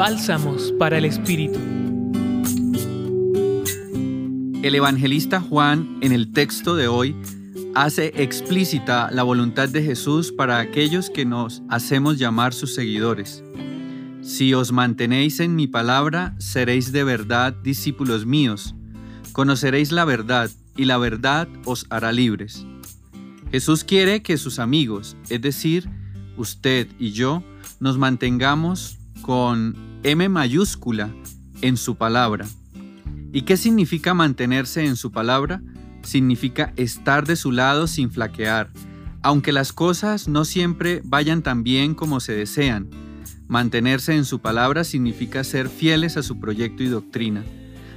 Bálsamos para el Espíritu. El evangelista Juan en el texto de hoy hace explícita la voluntad de Jesús para aquellos que nos hacemos llamar sus seguidores. Si os mantenéis en mi palabra, seréis de verdad discípulos míos. Conoceréis la verdad y la verdad os hará libres. Jesús quiere que sus amigos, es decir, usted y yo, nos mantengamos con M mayúscula en su palabra. ¿Y qué significa mantenerse en su palabra? Significa estar de su lado sin flaquear, aunque las cosas no siempre vayan tan bien como se desean. Mantenerse en su palabra significa ser fieles a su proyecto y doctrina.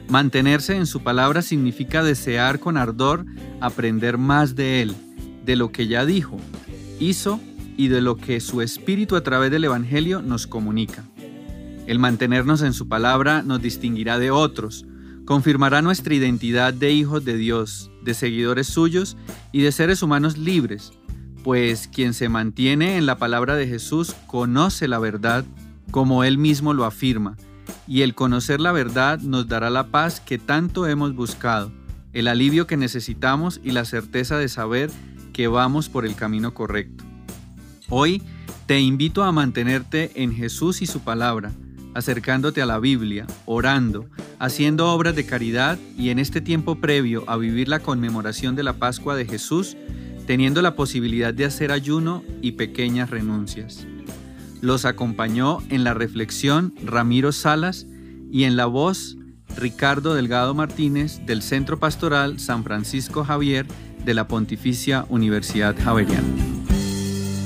Mantenerse en su palabra significa desear con ardor aprender más de Él, de lo que ya dijo, hizo y de lo que su Espíritu a través del Evangelio nos comunica. El mantenernos en su palabra nos distinguirá de otros, confirmará nuestra identidad de hijos de Dios, de seguidores suyos y de seres humanos libres, pues quien se mantiene en la palabra de Jesús conoce la verdad como Él mismo lo afirma, y el conocer la verdad nos dará la paz que tanto hemos buscado, el alivio que necesitamos y la certeza de saber que vamos por el camino correcto. Hoy te invito a mantenerte en Jesús y su palabra, acercándote a la Biblia, orando, haciendo obras de caridad y en este tiempo previo a vivir la conmemoración de la Pascua de Jesús, teniendo la posibilidad de hacer ayuno y pequeñas renuncias. Los acompañó en la reflexión Ramiro Salas y en la voz Ricardo Delgado Martínez del Centro Pastoral San Francisco Javier de la Pontificia Universidad Javeriana.